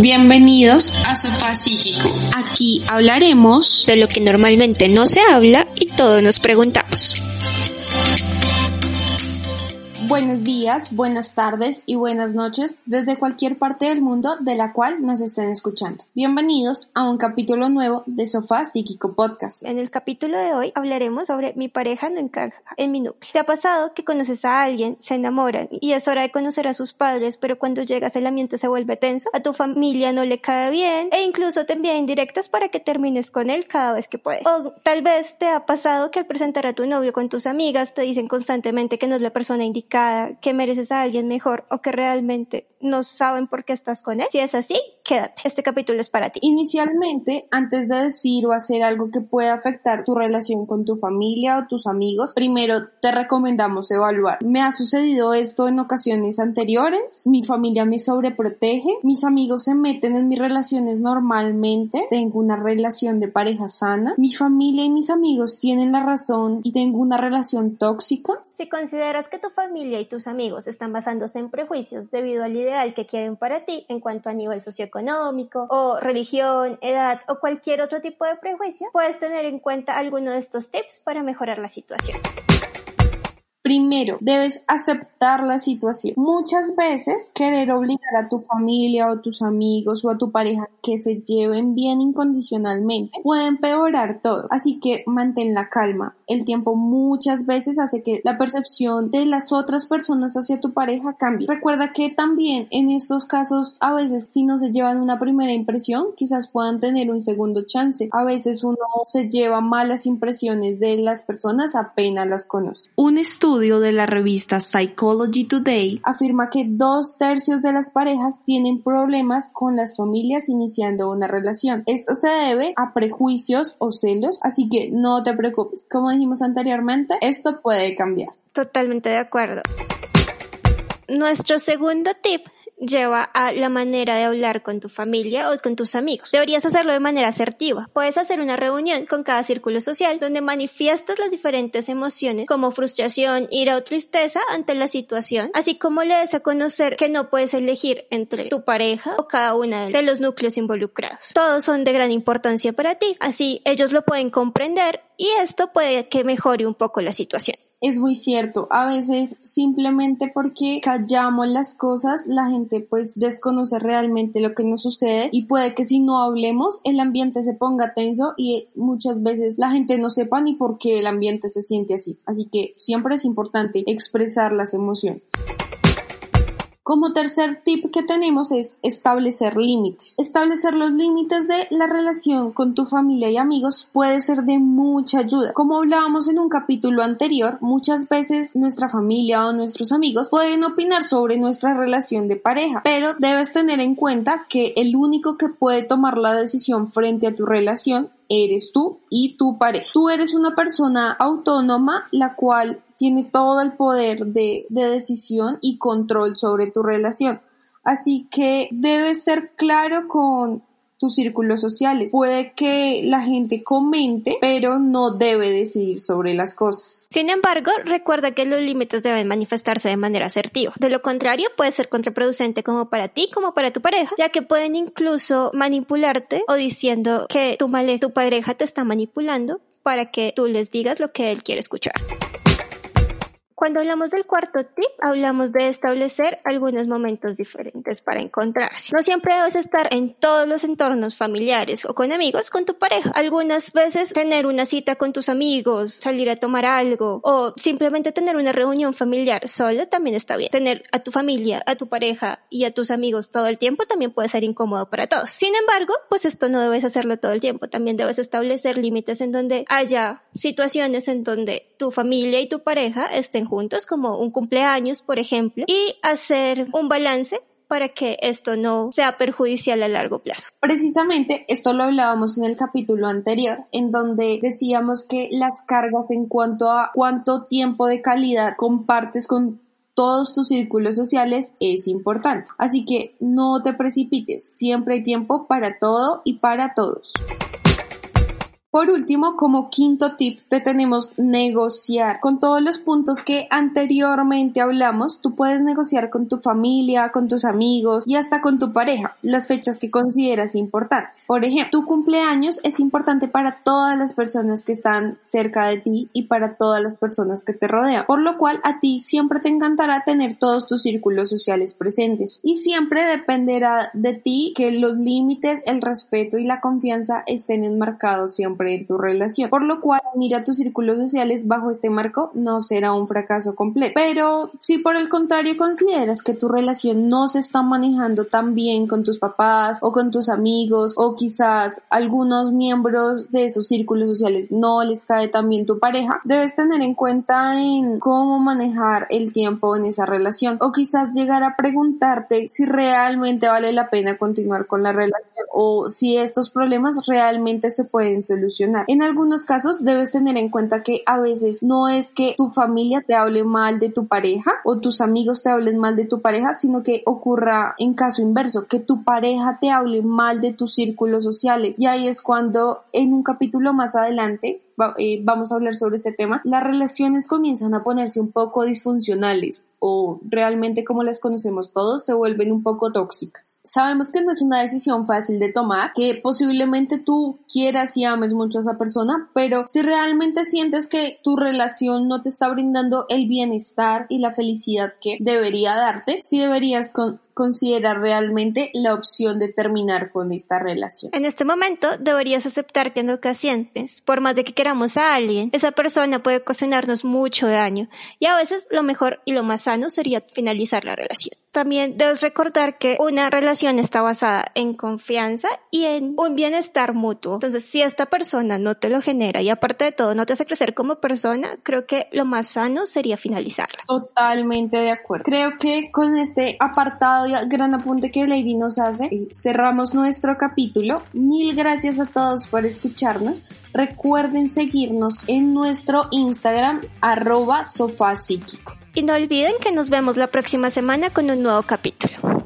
Bienvenidos a Sofá Psíquico. Aquí hablaremos de lo que normalmente no se habla y todos nos preguntamos. Buenos días, buenas tardes y buenas noches desde cualquier parte del mundo de la cual nos estén escuchando. Bienvenidos a un capítulo nuevo de Sofá Psíquico Podcast. En el capítulo de hoy hablaremos sobre mi pareja no encaja en mi núcleo. ¿Te ha pasado que conoces a alguien, se enamoran y es hora de conocer a sus padres, pero cuando llegas el ambiente se vuelve tenso, a tu familia no le cae bien e incluso te envían indirectas para que termines con él cada vez que puedes? O tal vez te ha pasado que al presentar a tu novio con tus amigas te dicen constantemente que no es la persona indicada que mereces a alguien mejor o que realmente no saben por qué estás con él. Si es así, quédate. Este capítulo es para ti. Inicialmente, antes de decir o hacer algo que pueda afectar tu relación con tu familia o tus amigos, primero te recomendamos evaluar. ¿Me ha sucedido esto en ocasiones anteriores? ¿Mi familia me sobreprotege? ¿Mis amigos se meten en mis relaciones normalmente? ¿Tengo una relación de pareja sana? ¿Mi familia y mis amigos tienen la razón y tengo una relación tóxica? Si consideras que tu familia y tus amigos están basándose en prejuicios debido al ideal que quieren para ti en cuanto a nivel socioeconómico o religión, edad o cualquier otro tipo de prejuicio, puedes tener en cuenta alguno de estos tips para mejorar la situación. Primero, debes aceptar la situación. Muchas veces querer obligar a tu familia o tus amigos o a tu pareja que se lleven bien incondicionalmente puede empeorar todo. Así que mantén la calma. El tiempo muchas veces hace que la percepción de las otras personas hacia tu pareja cambie. Recuerda que también en estos casos a veces si no se llevan una primera impresión quizás puedan tener un segundo chance. A veces uno se lleva malas impresiones de las personas apenas las conoce. Un estudio de la revista Psychology Today afirma que dos tercios de las parejas tienen problemas con las familias iniciando una relación. Esto se debe a prejuicios o celos, así que no te preocupes. Como dijimos anteriormente, esto puede cambiar. Totalmente de acuerdo. Nuestro segundo tip lleva a la manera de hablar con tu familia o con tus amigos. Deberías hacerlo de manera asertiva. Puedes hacer una reunión con cada círculo social donde manifiestas las diferentes emociones como frustración, ira o tristeza ante la situación, así como le des a conocer que no puedes elegir entre tu pareja o cada una de los núcleos involucrados. Todos son de gran importancia para ti, así ellos lo pueden comprender y esto puede que mejore un poco la situación. Es muy cierto, a veces simplemente porque callamos las cosas, la gente pues desconoce realmente lo que nos sucede y puede que si no hablemos el ambiente se ponga tenso y muchas veces la gente no sepa ni por qué el ambiente se siente así. Así que siempre es importante expresar las emociones. Como tercer tip que tenemos es establecer límites. Establecer los límites de la relación con tu familia y amigos puede ser de mucha ayuda. Como hablábamos en un capítulo anterior, muchas veces nuestra familia o nuestros amigos pueden opinar sobre nuestra relación de pareja, pero debes tener en cuenta que el único que puede tomar la decisión frente a tu relación eres tú y tu pareja. Tú eres una persona autónoma la cual tiene todo el poder de, decisión y control sobre tu relación. Así que debes ser claro con tus círculos sociales. Puede que la gente comente, pero no debe decidir sobre las cosas. Sin embargo, recuerda que los límites deben manifestarse de manera asertiva. De lo contrario, puede ser contraproducente como para ti como para tu pareja, ya que pueden incluso manipularte o diciendo que tu, tu pareja te está manipulando para que tú les digas lo que él quiere escuchar. Cuando hablamos del cuarto tip, hablamos de establecer algunos momentos diferentes para encontrarse. No siempre debes estar en todos los entornos familiares o con amigos con tu pareja. Algunas veces tener una cita con tus amigos, salir a tomar algo o simplemente tener una reunión familiar solo también está bien. Tener a tu familia, a tu pareja y a tus amigos todo el tiempo también puede ser incómodo para todos. Sin embargo, pues esto no debes hacerlo todo el tiempo. También debes establecer límites en donde haya situaciones en donde tu familia y tu pareja estén juntos, como un cumpleaños, por ejemplo, y hacer un balance para que esto no sea perjudicial a largo plazo. Precisamente esto lo hablábamos en el capítulo anterior, en donde decíamos que las cargas en cuanto a cuánto tiempo de calidad compartes con todos tus círculos sociales es importante. Así que no te precipites, siempre hay tiempo para todo y para todos. Por último, como quinto tip, te tenemos negociar. Con todos los puntos que anteriormente hablamos, tú puedes negociar con tu familia, con tus amigos y hasta con tu pareja las fechas que consideras importantes. Por ejemplo, tu cumpleaños es importante para todas las personas que están cerca de ti y para todas las personas que te rodean, por lo cual a ti siempre te encantará tener todos tus círculos sociales presentes y siempre dependerá de ti que los límites, el respeto y la confianza estén enmarcados siempre en tu relación. Por lo cual, unir a tus círculos sociales bajo este marco no será un fracaso completo. Pero si por el contrario consideras que tu relación no se está manejando tan bien con tus papás o con tus amigos o quizás algunos miembros de esos círculos sociales no les cae tan bien tu pareja, debes tener en cuenta en cómo manejar el tiempo en esa relación o quizás llegar a preguntarte si realmente vale la pena continuar con la relación o si estos problemas realmente se pueden solucionar en algunos casos debes tener en cuenta que a veces no es que tu familia te hable mal de tu pareja o tus amigos te hablen mal de tu pareja, sino que ocurra en caso inverso, que tu pareja te hable mal de tus círculos sociales. Y ahí es cuando en un capítulo más adelante eh, vamos a hablar sobre este tema, las relaciones comienzan a ponerse un poco disfuncionales o realmente como las conocemos todos se vuelven un poco tóxicas. Sabemos que no es una decisión fácil de tomar, que posiblemente tú quieras y ames mucho a esa persona, pero si realmente sientes que tu relación no te está brindando el bienestar y la felicidad que debería darte, sí deberías con considera realmente la opción de terminar con esta relación. En este momento deberías aceptar que en ocasiones, por más de que queramos a alguien, esa persona puede ocasionarnos mucho daño y a veces lo mejor y lo más sano sería finalizar la relación. También debes recordar que una relación está basada en confianza y en un bienestar mutuo. Entonces, si esta persona no te lo genera y aparte de todo no te hace crecer como persona, creo que lo más sano sería finalizarla. Totalmente de acuerdo. Creo que con este apartado gran apunte que Lady nos hace, eh, cerramos nuestro capítulo. Mil gracias a todos por escucharnos. Recuerden seguirnos en nuestro Instagram arroba sofá psíquico. Y no olviden que nos vemos la próxima semana con un nuevo capítulo.